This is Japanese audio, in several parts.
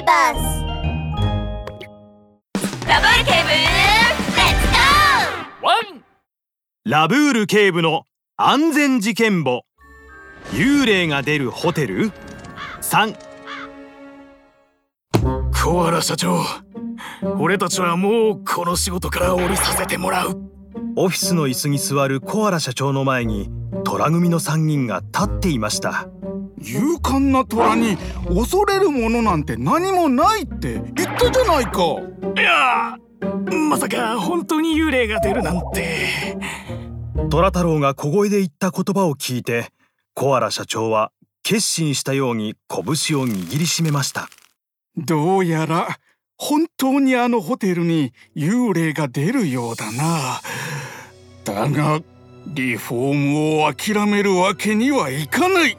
ーバスラブール警部レッツゴーワンラブール警部の安全事件簿。幽霊が出るホテル？3コアラ社長俺たちはもうこの仕事から降りさせてもらう。オフィスの椅子に座るコアラ社長の前に虎組の3人が立っていました勇敢な虎に恐れるものなんて何もないって言ったじゃないか。いやまさか本当に幽霊が出るなんて。虎太郎が小声で言った言葉を聞いてコアラ社長は決心したように拳を握りしめました。どうやら本当にあのホテルに幽霊が出るようだな。だがリフォームを諦めるわけにはいかない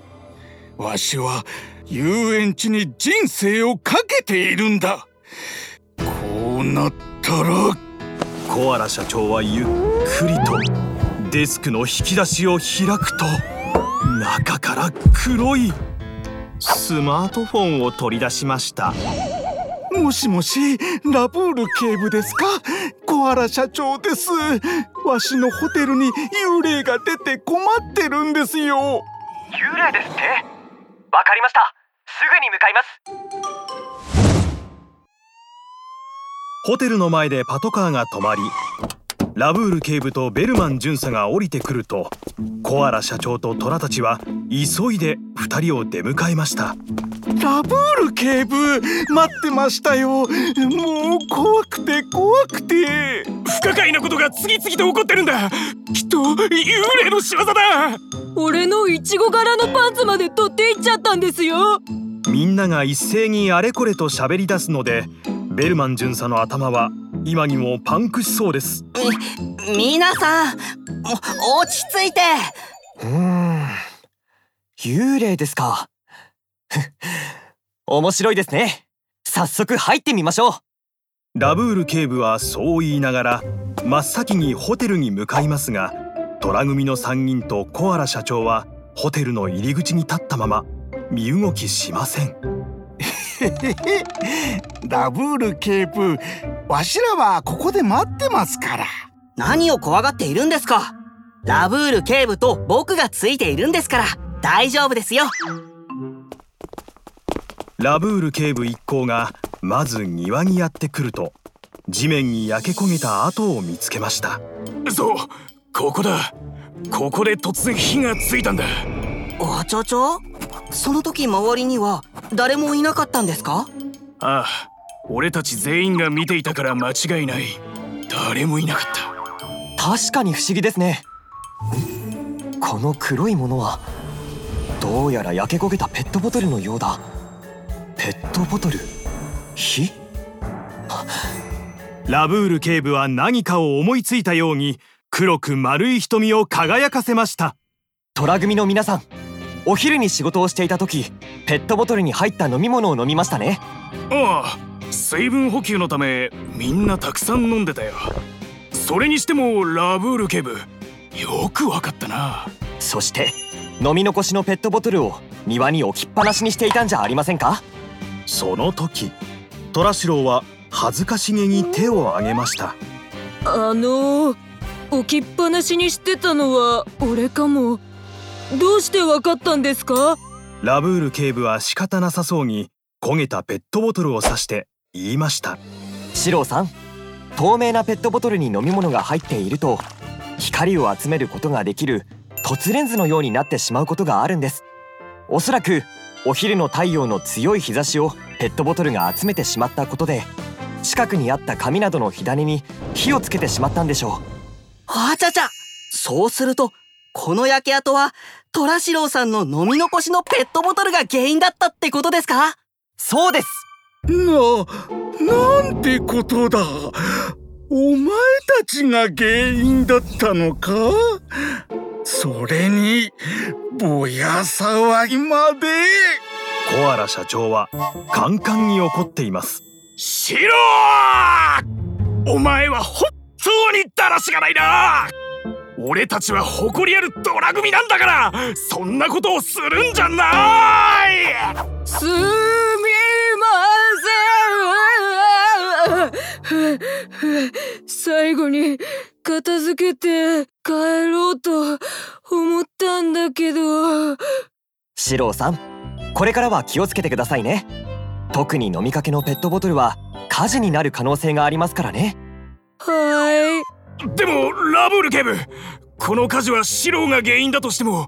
わしは遊園地に人生をかけているんだ。こうなったら。コアラ社長はゆっくりとデスクの引き出しを開くと中から黒いスマートフォンを取り出しました。もしもしラブール警部ですか？コアラ社長です。わしのホテルに幽霊が出て困ってるんですよ。幽霊ですって？わかりました。すぐに向かいます。ホテルの前でパトカーが止まりラブール警部とベルマン巡査が降りてくるとコアラ社長とトラたちは急いで2人を出迎えました。ラブール警部待ってましたよ。もう怖くて怖くて。不可解なことが次々と起こってるんだ。きっと幽霊の仕業だ。俺のイチゴ柄のパンツまで取っていっちゃったんですよ。みんなが一斉にあれこれと喋り出すのでベルマン巡査の頭は今にもパンクしそうです。み皆さん落ち着いて。うーん。幽霊ですか面白いですね。早速入ってみましょう。ラブール警部はそう言いながら真っ先にホテルに向かいますが虎組の3人とコアラ社長はホテルの入り口に立ったまま身動きしません。ラブール警部わしらはここで待ってますから。何を怖がっているんですか。ラブール警部と僕がついているんですから大丈夫ですよラブール警部一行がまず庭にやってくると地面に焼け焦げた跡を見つけました。そうここだ。ここで突然火がついたんだ。おちょちょその時周りには誰もいなかったんですか？ああ俺たち全員が見ていたから間違いない。誰もいなかった。確かに不思議ですね。この黒いものはどうやら焼け焦げたペットボトルのようだペットボトル？火？ラブール警部は何かを思いついたように黒く丸い瞳を輝かせました。虎組の皆さんお昼に仕事をしていた時ペットボトルに入った飲み物を飲みましたね。ああ水分補給のためみんなたくさん飲んでたよ。それにしてもラブール警部よくわかったな。そして飲み残しのペットボトルを庭に置きっぱなしにしていたんじゃありませんか？その時虎四郎は恥ずかしげに手を挙げました。あの置きっぱなしにしてたのは俺かも。どうしてわかったんですか？ラブール警部は仕方なさそうに焦げたペットボトルを指して言いました。四郎さん透明なペットボトルに飲み物が入っていると光を集めることができる凸レンズのようになってしまうことがあるんです。おそらくお昼の太陽の強い日差しをペットボトルが集めてしまったことで近くにあった紙などの火種に火をつけてしまったんでしょう。あちゃちゃそうするとこの焼け跡は虎四郎さんの飲み残しのペットボトルが原因だったってことですか？そうです。な、なんてことだ。お前たちが原因だったのか？それにぼや騒ぎまで。コアラ社長はカンカンに怒っています。シロお前は本当にだらしがないな。俺たちは誇りあるドラ組なんだからそんなことをするんじゃない。すみません。最後に片付けて帰ろうと思ったんだけど。シローさんこれからは気をつけてくださいね。特に飲みかけのペットボトルは火事になる可能性がありますからね。はでもラブール警部この火事はシローが原因だとしても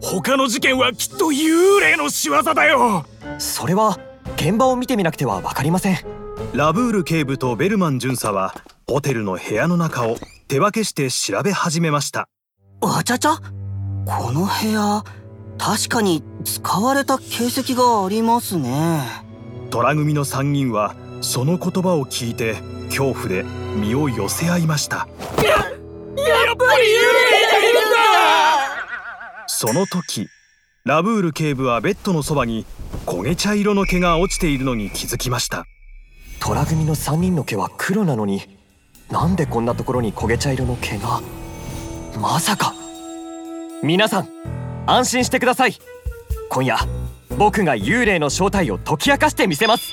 他の事件はきっと幽霊の仕業だよ。それは現場を見てみなくては分かりません。ラブール警部とベルマン巡査はホテルの部屋の中を手分けして調べ始めました。わちゃちゃ？この部屋確かに使われた形跡がありますね。虎組の3人はその言葉を聞いて恐怖で身を寄せ合いました。その時ラブール警部はベッドのそばに焦げ茶色の毛が落ちているのに気づきました。虎組の3人の毛は黒なのになんでこんなところに焦げ茶色の毛が？まさか。皆さん安心してください。今夜僕が幽霊の正体を解き明かしてみせます。